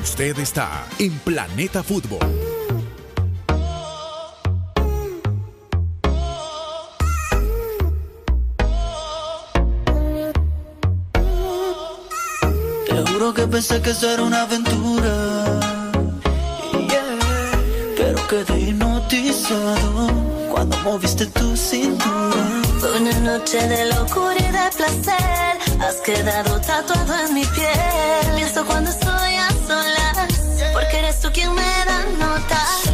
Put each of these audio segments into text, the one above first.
Usted está en Planeta Fútbol. Te juro que pensé que eso era una aventura. Yeah. Pero quedé hipnotizado cuando moviste tu cintura. Fue una noche de locura y de placer. Has quedado tatuado en mi piel. Pienso cuando estoy a Porque eres tú quien me da nota.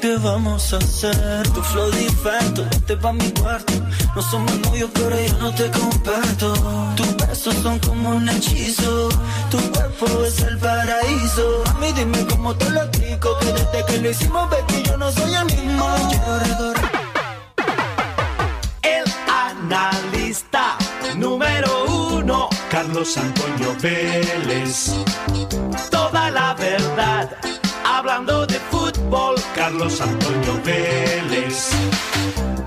Qué vamos a hacer. Tu flow diferente, vete pa' mi cuarto. No somos novios, pero yo no te comparto. Tus besos son como un hechizo. Tu cuerpo es el paraíso. A mí dime cómo te lo explico. Que desde que lo hicimos, baby, yo no soy el mismo. El analista número uno, Carlos Antonio Vélez. Toda la verdad, hablando de fútbol, Carlos Antonio Vélez.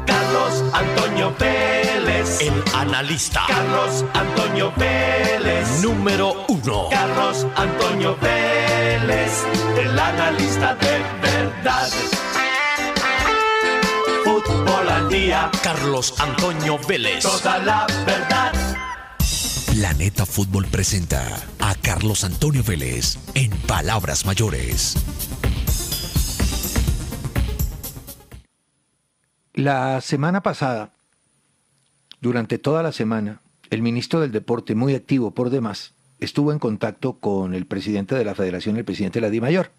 Carlos Antonio Vélez, el analista. Carlos Antonio Vélez, número uno. Carlos Antonio Vélez, el analista de verdad. Fútbol al día. Carlos Antonio Vélez. Toda la verdad. Planeta Fútbol presenta a Carlos Antonio Vélez en Palabras Mayores. La semana pasada, durante toda la semana, el ministro del Deporte, muy activo por demás, estuvo en contacto con el presidente de la Federación, el presidente de la DIMAYOR.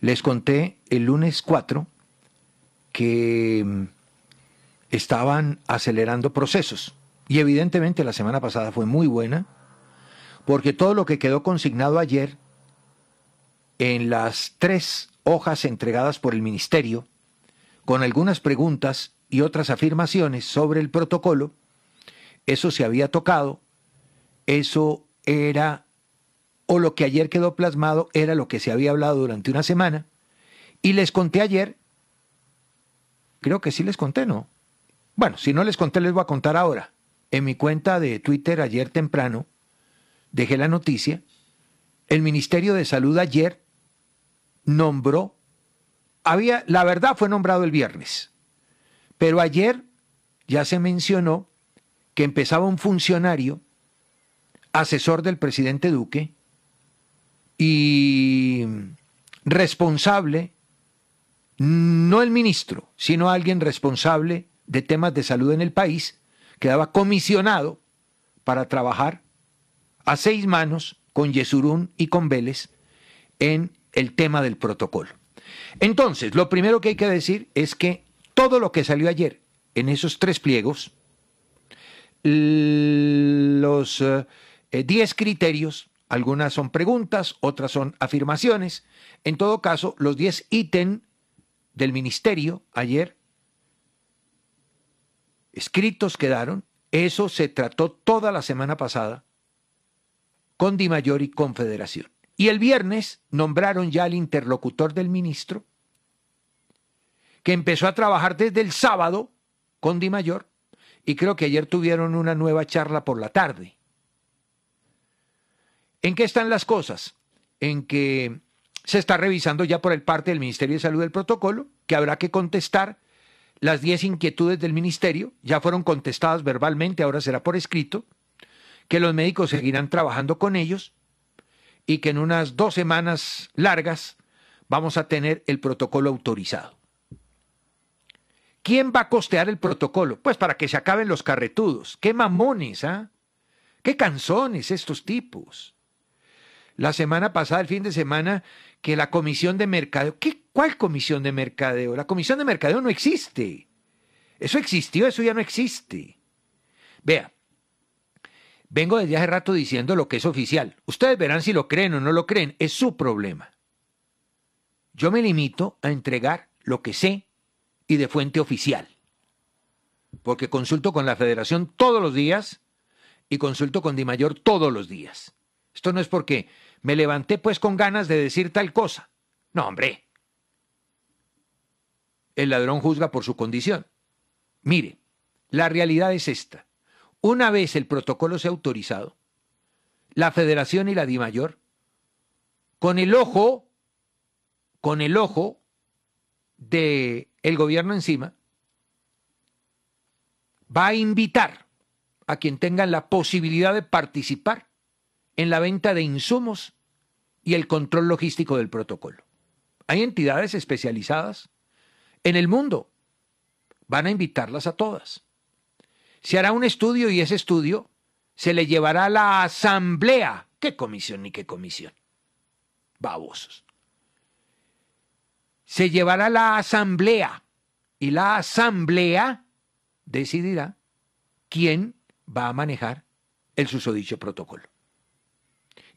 Les conté el lunes 4 que mm, estaban acelerando procesos. Y evidentemente la semana pasada fue muy buena, porque todo lo que quedó consignado ayer en las tres hojas entregadas por el ministerio, con algunas preguntas y otras afirmaciones sobre el protocolo, eso se había tocado, eso era, o lo que ayer quedó plasmado era lo que se había hablado durante una semana, y les conté ayer, creo que sí les conté, ¿no? Bueno, si no les conté, les voy a contar ahora. En mi cuenta de Twitter ayer temprano, dejé la noticia, el Ministerio de Salud ayer nombró, había, la verdad fue nombrado el viernes, pero ayer ya se mencionó que empezaba un funcionario, asesor del presidente Duque y responsable, no el ministro, sino alguien responsable de temas de salud en el país, quedaba comisionado para trabajar a seis manos con Yesurún y con Vélez en el tema del protocolo. Entonces, lo primero que hay que decir es que todo lo que salió ayer en esos tres pliegos, los 10 eh, criterios, algunas son preguntas, otras son afirmaciones, en todo caso, los 10 ítems del ministerio ayer escritos quedaron, eso se trató toda la semana pasada con Di Mayor y Confederación. Y el viernes nombraron ya al interlocutor del ministro, que empezó a trabajar desde el sábado con Di Mayor, y creo que ayer tuvieron una nueva charla por la tarde. ¿En qué están las cosas? En que se está revisando ya por el parte del Ministerio de Salud el protocolo, que habrá que contestar las 10 inquietudes del Ministerio, ya fueron contestadas verbalmente, ahora será por escrito, que los médicos seguirán trabajando con ellos y que en unas dos semanas largas vamos a tener el protocolo autorizado. ¿Quién va a costear el protocolo? Pues para que se acaben los carretudos. ¡Qué mamones, ah! ¡Qué canzones estos tipos! La semana pasada, el fin de semana, que la comisión de mercadeo. ¿Qué, ¿Cuál comisión de mercadeo? La comisión de mercadeo no existe. Eso existió, eso ya no existe. Vea, vengo desde hace rato diciendo lo que es oficial. Ustedes verán si lo creen o no lo creen, es su problema. Yo me limito a entregar lo que sé y de fuente oficial. Porque consulto con la federación todos los días y consulto con Di Mayor todos los días. Esto no es porque me levanté pues con ganas de decir tal cosa. No, hombre. El ladrón juzga por su condición. Mire, la realidad es esta. Una vez el protocolo sea autorizado, la federación y la DIMAYOR, con el ojo, con el ojo de el gobierno encima, va a invitar a quien tenga la posibilidad de participar en la venta de insumos y el control logístico del protocolo. Hay entidades especializadas en el mundo. Van a invitarlas a todas. Se hará un estudio y ese estudio se le llevará a la asamblea. ¿Qué comisión ni qué comisión? Babosos. Se llevará a la asamblea y la asamblea decidirá quién va a manejar el susodicho protocolo.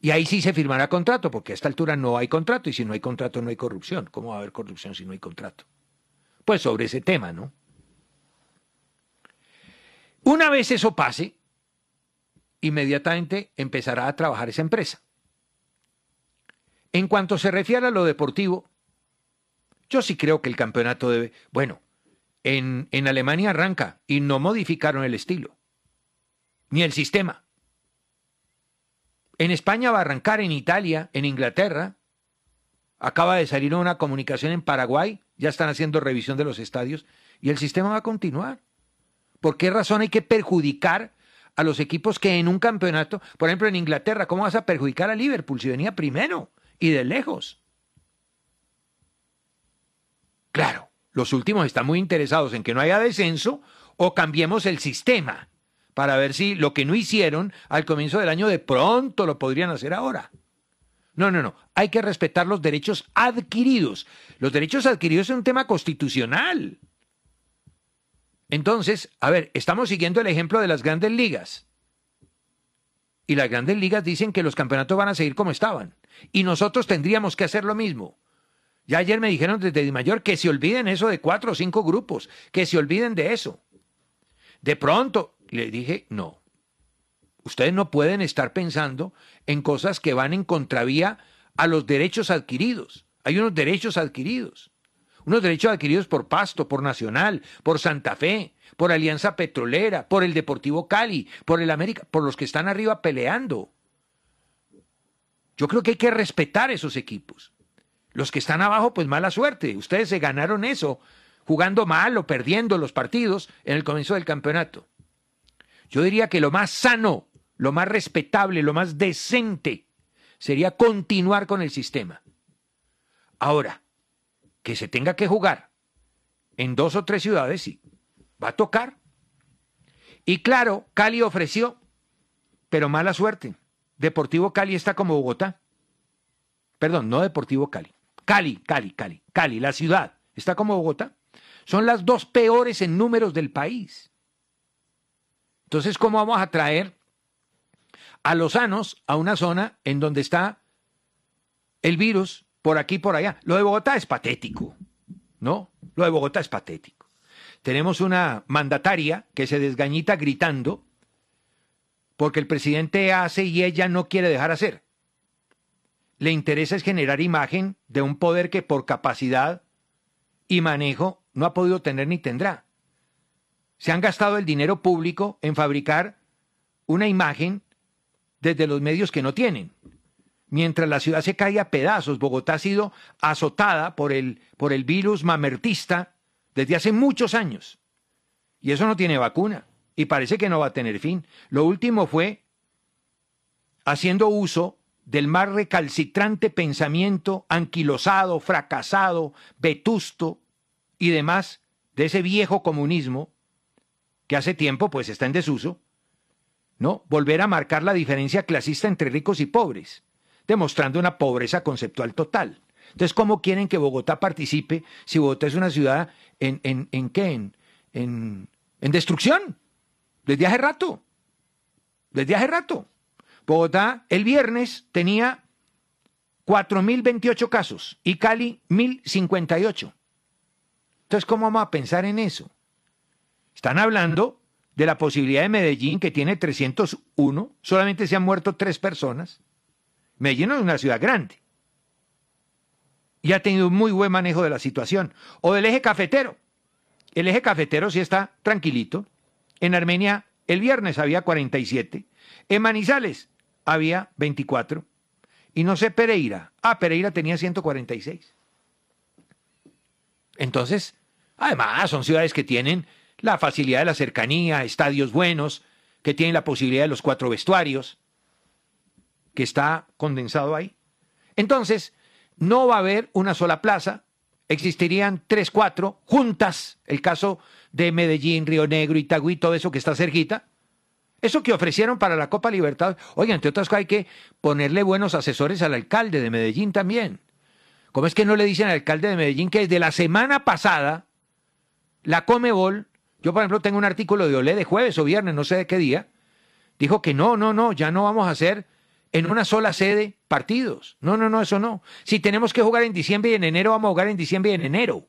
Y ahí sí se firmará contrato, porque a esta altura no hay contrato, y si no hay contrato no hay corrupción. ¿Cómo va a haber corrupción si no hay contrato? Pues sobre ese tema, ¿no? Una vez eso pase, inmediatamente empezará a trabajar esa empresa. En cuanto se refiere a lo deportivo, yo sí creo que el campeonato debe... Bueno, en, en Alemania arranca y no modificaron el estilo, ni el sistema. En España va a arrancar, en Italia, en Inglaterra. Acaba de salir una comunicación en Paraguay, ya están haciendo revisión de los estadios y el sistema va a continuar. ¿Por qué razón hay que perjudicar a los equipos que en un campeonato, por ejemplo en Inglaterra, ¿cómo vas a perjudicar a Liverpool si venía primero y de lejos? Claro, los últimos están muy interesados en que no haya descenso o cambiemos el sistema para ver si lo que no hicieron al comienzo del año de pronto lo podrían hacer ahora. No, no, no. Hay que respetar los derechos adquiridos. Los derechos adquiridos es un tema constitucional. Entonces, a ver, estamos siguiendo el ejemplo de las grandes ligas. Y las grandes ligas dicen que los campeonatos van a seguir como estaban. Y nosotros tendríamos que hacer lo mismo. Ya ayer me dijeron desde Di Mayor que se olviden eso de cuatro o cinco grupos, que se olviden de eso. De pronto, le dije, no. Ustedes no pueden estar pensando en cosas que van en contravía a los derechos adquiridos. Hay unos derechos adquiridos. Unos derechos adquiridos por Pasto, por Nacional, por Santa Fe, por Alianza Petrolera, por el Deportivo Cali, por el América, por los que están arriba peleando. Yo creo que hay que respetar esos equipos. Los que están abajo, pues mala suerte. Ustedes se ganaron eso jugando mal o perdiendo los partidos en el comienzo del campeonato. Yo diría que lo más sano, lo más respetable, lo más decente sería continuar con el sistema. Ahora, que se tenga que jugar en dos o tres ciudades, sí, va a tocar. Y claro, Cali ofreció, pero mala suerte. Deportivo Cali está como Bogotá. Perdón, no Deportivo Cali. Cali, Cali, Cali, Cali, la ciudad, está como Bogotá. Son las dos peores en números del país. Entonces, ¿cómo vamos a traer a los sanos a una zona en donde está el virus por aquí por allá? Lo de Bogotá es patético, ¿no? Lo de Bogotá es patético. Tenemos una mandataria que se desgañita gritando porque el presidente hace y ella no quiere dejar hacer. le interesa es generar imagen de un poder que por capacidad y manejo no ha podido tener ni tendrá. Se han gastado el dinero público en fabricar una imagen desde los medios que no tienen. Mientras la ciudad se cae a pedazos, Bogotá ha sido azotada por el, por el virus mamertista desde hace muchos años. Y eso no tiene vacuna. Y parece que no va a tener fin. Lo último fue haciendo uso del más recalcitrante pensamiento anquilosado, fracasado, vetusto y demás de ese viejo comunismo que hace tiempo pues está en desuso, ¿no? Volver a marcar la diferencia clasista entre ricos y pobres, demostrando una pobreza conceptual total. Entonces, ¿cómo quieren que Bogotá participe si Bogotá es una ciudad en, en, en qué? En, en, en destrucción. Desde hace rato. Desde hace rato. Bogotá el viernes tenía 4.028 casos y Cali 1.058. Entonces, ¿cómo vamos a pensar en eso? Están hablando de la posibilidad de Medellín, que tiene 301, solamente se han muerto tres personas. Medellín no es una ciudad grande. Y ha tenido un muy buen manejo de la situación. O del eje cafetero. El eje cafetero sí está tranquilito. En Armenia el viernes había 47. En Manizales había 24. Y no sé, Pereira. Ah, Pereira tenía 146. Entonces, además, son ciudades que tienen la facilidad de la cercanía, estadios buenos, que tienen la posibilidad de los cuatro vestuarios, que está condensado ahí. Entonces, no va a haber una sola plaza, existirían tres, cuatro juntas, el caso de Medellín, Río Negro, Itagüí, todo eso que está cerquita, eso que ofrecieron para la Copa Libertad, oigan, entre otras cosas hay que ponerle buenos asesores al alcalde de Medellín también. ¿Cómo es que no le dicen al alcalde de Medellín que desde la semana pasada la Comebol, yo por ejemplo tengo un artículo de Olé de jueves o viernes, no sé de qué día, dijo que no, no, no, ya no vamos a hacer en una sola sede partidos. No, no, no, eso no. Si tenemos que jugar en diciembre y en enero, vamos a jugar en diciembre y en enero.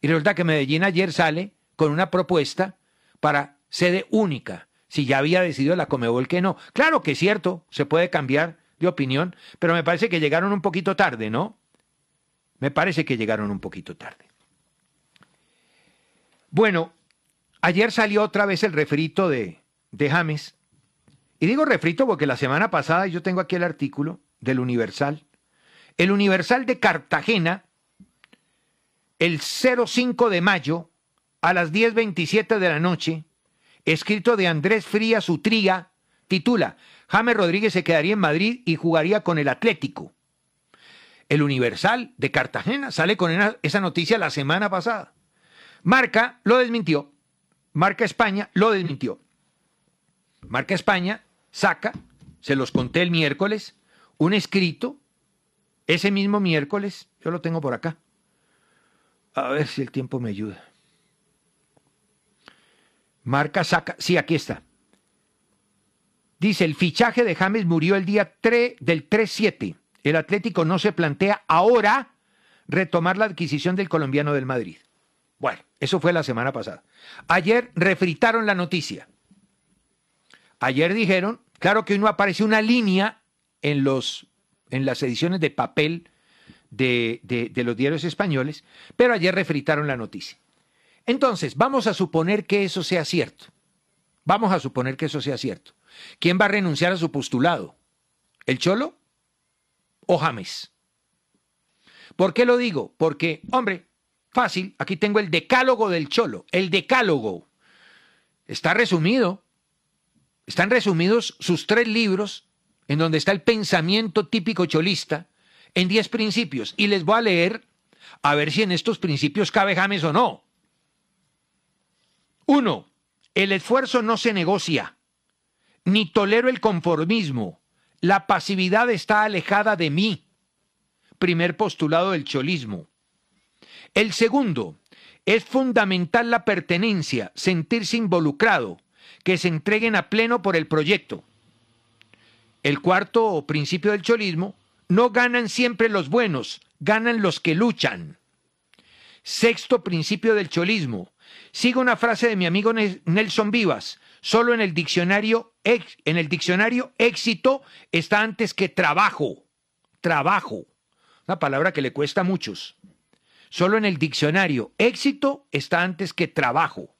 Y resulta que Medellín ayer sale con una propuesta para sede única si ya había decidido la Comebol que no. Claro que es cierto, se puede cambiar de opinión, pero me parece que llegaron un poquito tarde, ¿no? Me parece que llegaron un poquito tarde. Bueno, ayer salió otra vez el refrito de, de James. Y digo refrito porque la semana pasada yo tengo aquí el artículo del Universal. El Universal de Cartagena, el 05 de mayo, a las 10.27 de la noche, escrito de Andrés Frías Utría, titula James Rodríguez se quedaría en Madrid y jugaría con el Atlético. El Universal de Cartagena sale con esa noticia la semana pasada. Marca lo desmintió. Marca España lo desmintió. Marca España saca, se los conté el miércoles, un escrito, ese mismo miércoles, yo lo tengo por acá. A ver si el tiempo me ayuda. Marca saca, sí, aquí está. Dice, el fichaje de James murió el día 3 del 3-7. El Atlético no se plantea ahora retomar la adquisición del colombiano del Madrid. Bueno, eso fue la semana pasada. Ayer refritaron la noticia. Ayer dijeron, claro que hoy no aparece una línea en, los, en las ediciones de papel de, de los diarios españoles, pero ayer refritaron la noticia. Entonces, vamos a suponer que eso sea cierto. Vamos a suponer que eso sea cierto. ¿Quién va a renunciar a su postulado? ¿El Cholo o James? ¿Por qué lo digo? Porque, hombre, fácil, aquí tengo el decálogo del Cholo, el decálogo. Está resumido, están resumidos sus tres libros en donde está el pensamiento típico cholista en diez principios. Y les voy a leer a ver si en estos principios cabe James o no. Uno, el esfuerzo no se negocia, ni tolero el conformismo. La pasividad está alejada de mí. Primer postulado del cholismo. El segundo, es fundamental la pertenencia, sentirse involucrado, que se entreguen a pleno por el proyecto. El cuarto principio del cholismo, no ganan siempre los buenos, ganan los que luchan. Sexto principio del cholismo, Sigo una frase de mi amigo Nelson Vivas. Solo en el diccionario, en el diccionario éxito está antes que trabajo. trabajo. Una palabra que le cuesta a muchos. Solo en el diccionario, éxito está antes que trabajo.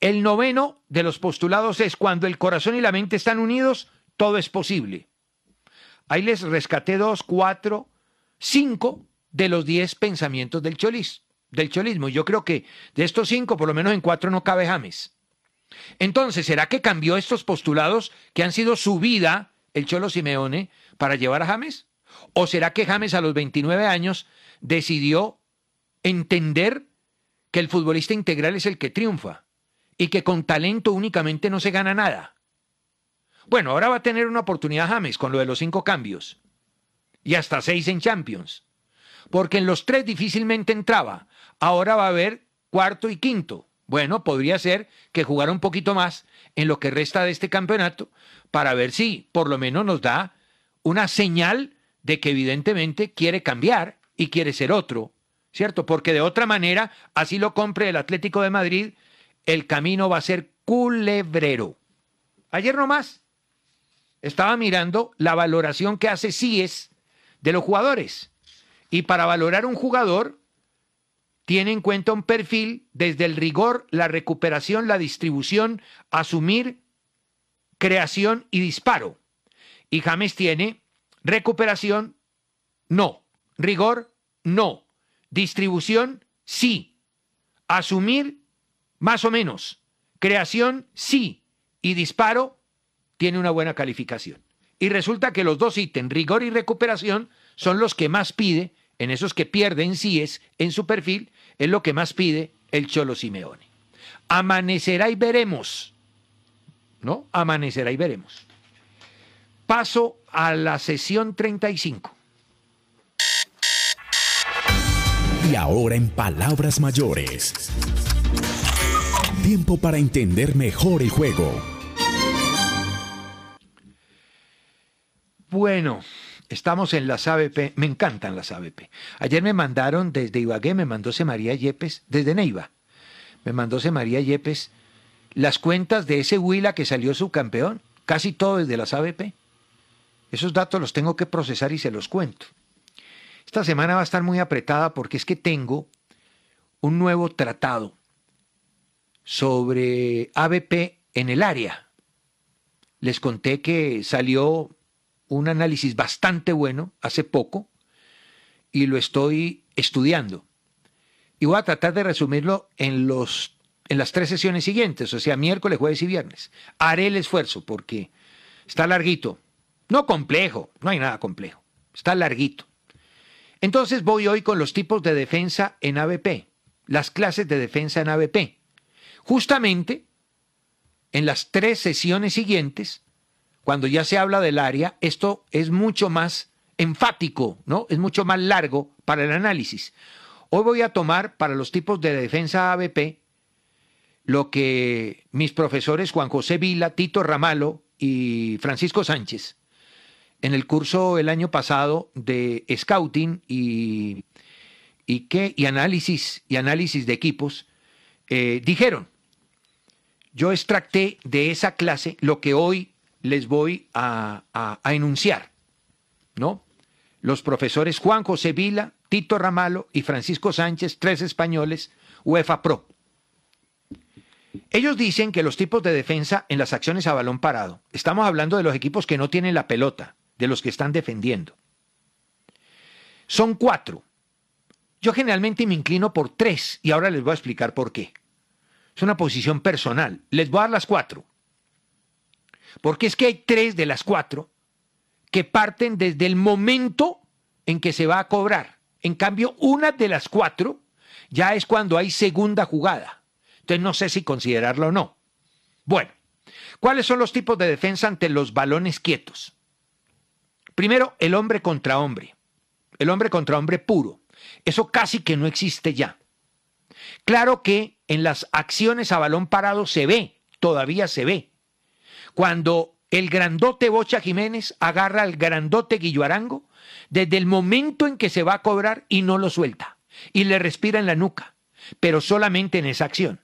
El noveno de los postulados es cuando el corazón y la mente están unidos, todo es posible. Ahí les rescaté dos, cuatro, cinco de los diez pensamientos del cholis, del cholismo. Yo creo que de estos cinco, por lo menos en cuatro no cabe James. Entonces, ¿será que cambió estos postulados que han sido su vida el Cholo Simeone para llevar a James? ¿O será que James a los 29 años decidió entender que el futbolista integral es el que triunfa y que con talento únicamente no se gana nada? Bueno, ahora va a tener una oportunidad James con lo de los cinco cambios y hasta seis en Champions, porque en los tres difícilmente entraba. Ahora va a haber cuarto y quinto. Bueno, podría ser que jugara un poquito más en lo que resta de este campeonato para ver si por lo menos nos da una señal de que evidentemente quiere cambiar y quiere ser otro, ¿cierto? Porque de otra manera, así lo compre el Atlético de Madrid, el camino va a ser culebrero. Ayer nomás estaba mirando la valoración que hace CIES de los jugadores. Y para valorar un jugador, tiene en cuenta un perfil desde el rigor, la recuperación, la distribución, asumir, creación y disparo. Y James tiene recuperación, no. Rigor, no. Distribución, sí. Asumir, más o menos. Creación, sí. Y disparo, tiene una buena calificación. Y resulta que los dos ítems, rigor y recuperación, son los que más pide, en esos que pierden es en su perfil, es lo que más pide el Cholo Simeone. Amanecerá y veremos. ¿No? Amanecerá y veremos. Paso a la sesión 35. Y ahora en palabras mayores. Tiempo para entender mejor el juego. Bueno, estamos en las ABP. Me encantan las ABP. Ayer me mandaron desde Ibagué, me mandó María Yepes, desde Neiva. Me mandó María Yepes las cuentas de ese Huila que salió subcampeón. Casi todo desde las ABP. Esos datos los tengo que procesar y se los cuento. Esta semana va a estar muy apretada porque es que tengo un nuevo tratado sobre ABP en el área. Les conté que salió un análisis bastante bueno hace poco y lo estoy estudiando. Y voy a tratar de resumirlo en, los, en las tres sesiones siguientes, o sea, miércoles, jueves y viernes. Haré el esfuerzo porque está larguito. No complejo, no hay nada complejo. Está larguito. Entonces voy hoy con los tipos de defensa en ABP, las clases de defensa en ABP. Justamente en las tres sesiones siguientes, cuando ya se habla del área, esto es mucho más enfático, ¿no? Es mucho más largo para el análisis. Hoy voy a tomar para los tipos de defensa ABP lo que mis profesores Juan José Vila, Tito Ramalo y Francisco Sánchez en el curso el año pasado de scouting y, ¿qué? y análisis y análisis de equipos, eh, dijeron, yo extracté de esa clase lo que hoy les voy a, a, enunciar, ¿no? Los profesores Juan José Vila, Tito Ramalo y Francisco Sánchez, tres españoles, UEFA Pro. Ellos dicen que los tipos de defensa en las acciones a balón parado, estamos hablando de los equipos que no tienen la pelota, de los que están defendiendo. Son cuatro. Yo generalmente me inclino por tres y ahora les voy a explicar por qué. Es una posición personal. Les voy a dar las cuatro. Porque es que hay tres de las cuatro que parten desde el momento en que se va a cobrar. En cambio, una de las cuatro ya es cuando hay segunda jugada. Entonces no sé si considerarlo o no. Bueno, ¿cuáles son los tipos de defensa ante los balones quietos? Primero, el hombre contra hombre. El hombre contra hombre puro. Eso casi que no existe ya. Claro que en las acciones a balón parado se ve, todavía se ve. Cuando el grandote Bocha Jiménez agarra al grandote Guillo Arango desde el momento en que se va a cobrar y no lo suelta y le respira en la nuca, pero solamente en esa acción.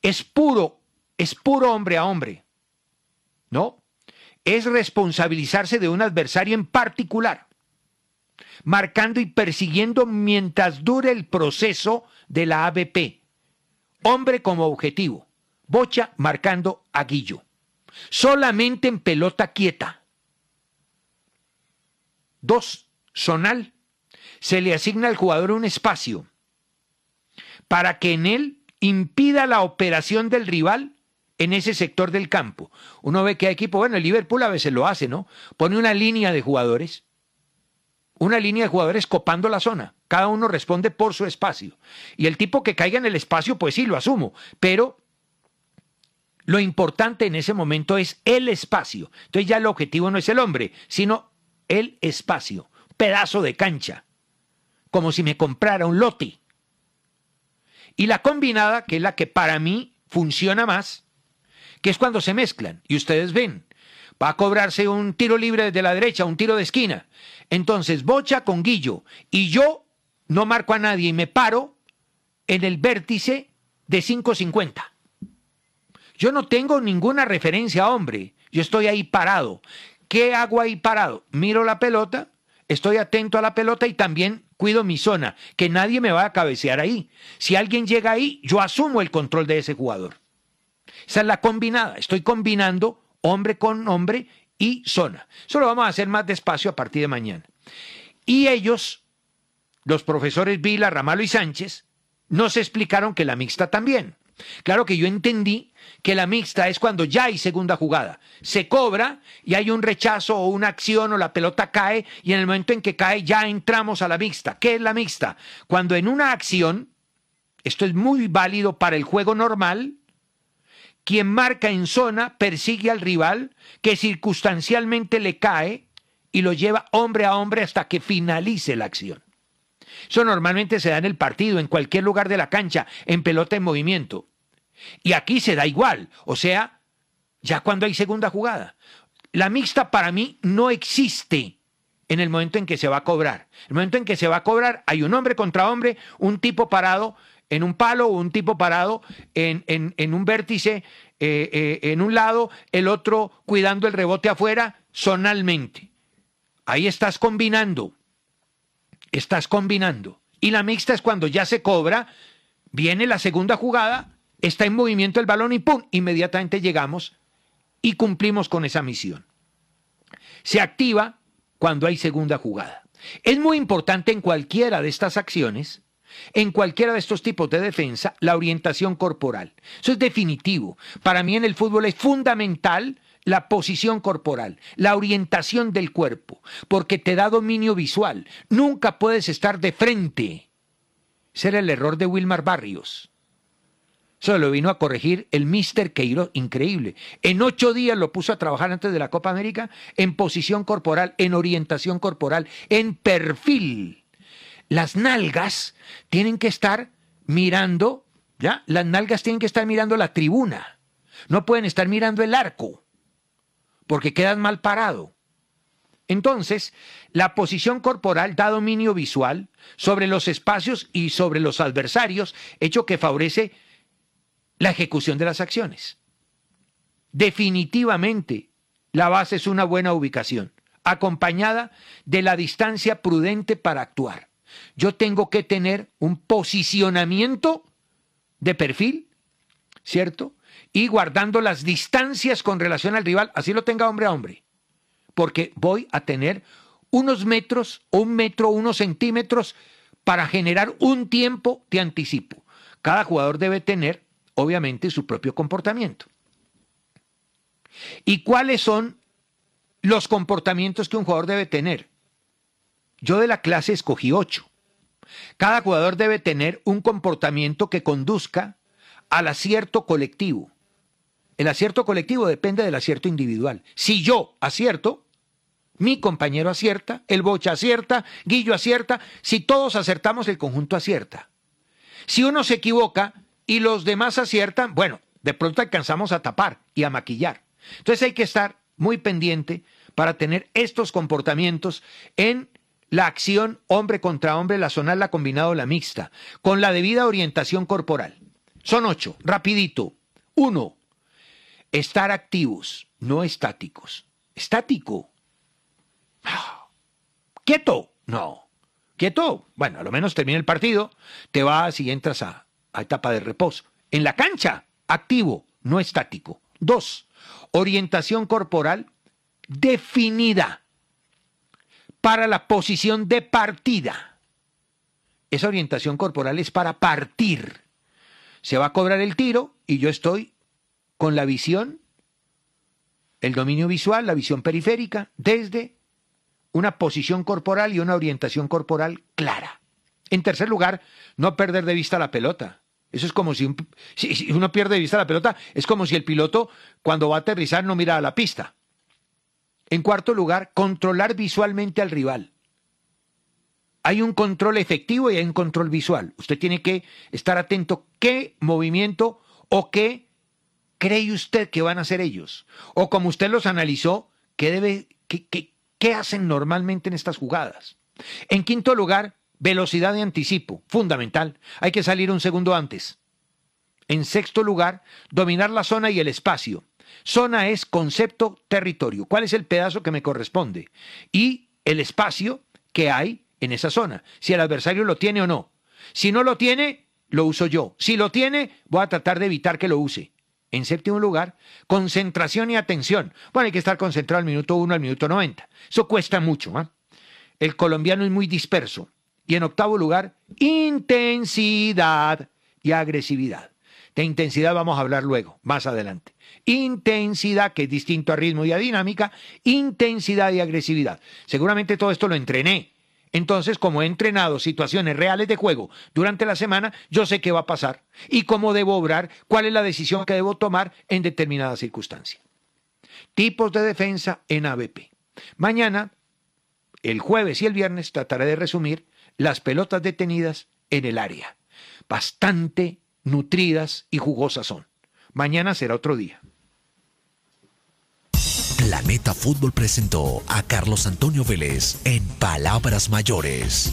Es puro, es puro hombre a hombre, ¿no? es responsabilizarse de un adversario en particular, marcando y persiguiendo mientras dure el proceso de la ABP. Hombre como objetivo, Bocha marcando a Guillo. Solamente en pelota quieta. Dos, zonal. Se le asigna al jugador un espacio para que en él impida la operación del rival en ese sector del campo. Uno ve que hay equipo, bueno, el Liverpool a veces lo hace, ¿no? Pone una línea de jugadores, una línea de jugadores copando la zona. Cada uno responde por su espacio. Y el tipo que caiga en el espacio, pues sí, lo asumo. Pero lo importante en ese momento es el espacio. Entonces ya el objetivo no es el hombre, sino el espacio. Pedazo de cancha. Como si me comprara un lote. Y la combinada, que es la que para mí funciona más, que es cuando se mezclan. Y ustedes ven, va a cobrarse un tiro libre desde la derecha, un tiro de esquina. Entonces, Bocha con Guillo. Y yo no marco a nadie y me paro en el vértice de 5.50. Yo no tengo ninguna referencia, hombre. Yo estoy ahí parado. ¿Qué hago ahí parado? Miro la pelota, estoy atento a la pelota y también cuido mi zona, que nadie me va a cabecear ahí. Si alguien llega ahí, yo asumo el control de ese jugador. Esa es la combinada. Estoy combinando hombre con hombre y zona. Eso lo vamos a hacer más despacio a partir de mañana. Y ellos, los profesores Vila, Ramalo y Sánchez, nos explicaron que la mixta también. Claro que yo entendí que la mixta es cuando ya hay segunda jugada. Se cobra y hay un rechazo o una acción o la pelota cae y en el momento en que cae ya entramos a la mixta. ¿Qué es la mixta? Cuando en una acción, esto es muy válido para el juego normal, quien marca en zona persigue al rival que circunstancialmente le cae y lo lleva hombre a hombre hasta que finalice la acción. Eso normalmente se da en el partido, en cualquier lugar de la cancha, en pelota en movimiento. Y aquí se da igual, o sea, ya cuando hay segunda jugada. La mixta para mí no existe en el momento en que se va a cobrar. En el momento en que se va a cobrar hay un hombre contra hombre, un tipo parado en un palo o un tipo parado en, en, un vértice eh, eh, en un lado, el otro cuidando el rebote afuera, zonalmente. Ahí estás combinando estás combinando. Y la mixta es cuando ya se cobra, viene la segunda jugada, está en movimiento el balón y ¡pum! Inmediatamente llegamos y cumplimos con esa misión. Se activa cuando hay segunda jugada. Es muy importante en cualquiera de estas acciones, en cualquiera de estos tipos de defensa, la orientación corporal. Eso es definitivo. Para mí en el fútbol es fundamental la posición corporal, la orientación del cuerpo, porque te da dominio visual. Nunca puedes estar de frente. Ese era el error de Wilmar Barrios. Eso lo vino a corregir el Mister Queiro, increíble. En ocho días lo puso a trabajar antes de la Copa América en posición corporal, en orientación corporal, en perfil. Las nalgas tienen que estar mirando, ¿ya? Las nalgas tienen que estar mirando la tribuna. No pueden estar mirando el arco porque quedas mal parado. Entonces, la posición corporal da dominio visual sobre los espacios y sobre los adversarios, hecho que favorece la ejecución de las acciones. Definitivamente, la base es una buena ubicación, acompañada de la distancia prudente para actuar. Yo tengo que tener un posicionamiento de perfil, ¿cierto? y guardando las distancias con relación al rival, así lo tenga hombre a hombre, porque voy a tener unos metros, un metro, unos centímetros para generar un tiempo de anticipo. Cada jugador debe tener, obviamente, su propio comportamiento. ¿Y cuáles son los comportamientos que un jugador debe tener? Yo de la clase escogí ocho. Cada jugador debe tener un comportamiento que conduzca al acierto colectivo. El acierto colectivo depende del acierto individual. Si yo acierto, mi compañero acierta, el Bocha acierta, Guillo acierta, si todos acertamos, el conjunto acierta. Si uno se equivoca y los demás aciertan, bueno, de pronto alcanzamos a tapar y a maquillar. Entonces hay que estar muy pendiente para tener estos comportamientos en la acción hombre contra hombre, la zonal, la combinada la mixta, con la debida orientación corporal. Son ocho, rapidito. Uno, estar activos, no estáticos. estático. Ah, Quieto, no. Quieto, bueno, a lo menos termina el partido, te vas y entras a, a etapa de reposo. En la cancha, activo, no estático. Dos, orientación corporal definida para la posición de partida. Esa orientación corporal es para partir. Se va a cobrar el tiro y yo estoy con la visión, el dominio visual, la visión periférica, desde una posición corporal y una orientación corporal clara. En tercer lugar, no perder de vista la pelota. Eso es como si, un- si- uno pierde de vista la pelota, es como si el piloto cuando va a aterrizar no mira a la pista. En cuarto lugar, controlar visualmente al rival. Hay un control efectivo y hay un control visual. Usted tiene que estar atento qué movimiento o qué cree usted que van a hacer ellos. O como usted los analizó, qué, qué hacen normalmente en estas jugadas. En quinto lugar, velocidad de anticipo, fundamental. Hay que salir un segundo antes. En sexto lugar, dominar la zona y el espacio. Zona es concepto territorio. ¿Cuál es el pedazo que me corresponde? Y el espacio que hay en esa zona. Si el adversario lo tiene o no. Si no lo tiene, lo uso yo. Si lo tiene, voy a tratar de evitar que lo use. En séptimo lugar, concentración y atención. Bueno, hay que estar concentrado al minuto 1 al minuto 90. Eso cuesta mucho. ¿ah? El colombiano es muy disperso. Y en octavo lugar, intensidad y agresividad. De intensidad vamos a hablar luego, más adelante. Intensidad, que es distinto a ritmo y a dinámica, intensidad y agresividad. Seguramente todo esto lo entrené. Entonces, como he entrenado situaciones reales de juego durante la semana, yo sé qué va a pasar y cómo debo obrar, cuál es la decisión que debo tomar en determinada circunstancia. Tipos de defensa en ABP. Mañana, el jueves y el viernes, trataré de resumir las pelotas detenidas en el área. Bastante nutridas y jugosas son. Mañana será otro día. Planeta Fútbol presentó a Carlos Antonio Vélez en Palabras Mayores.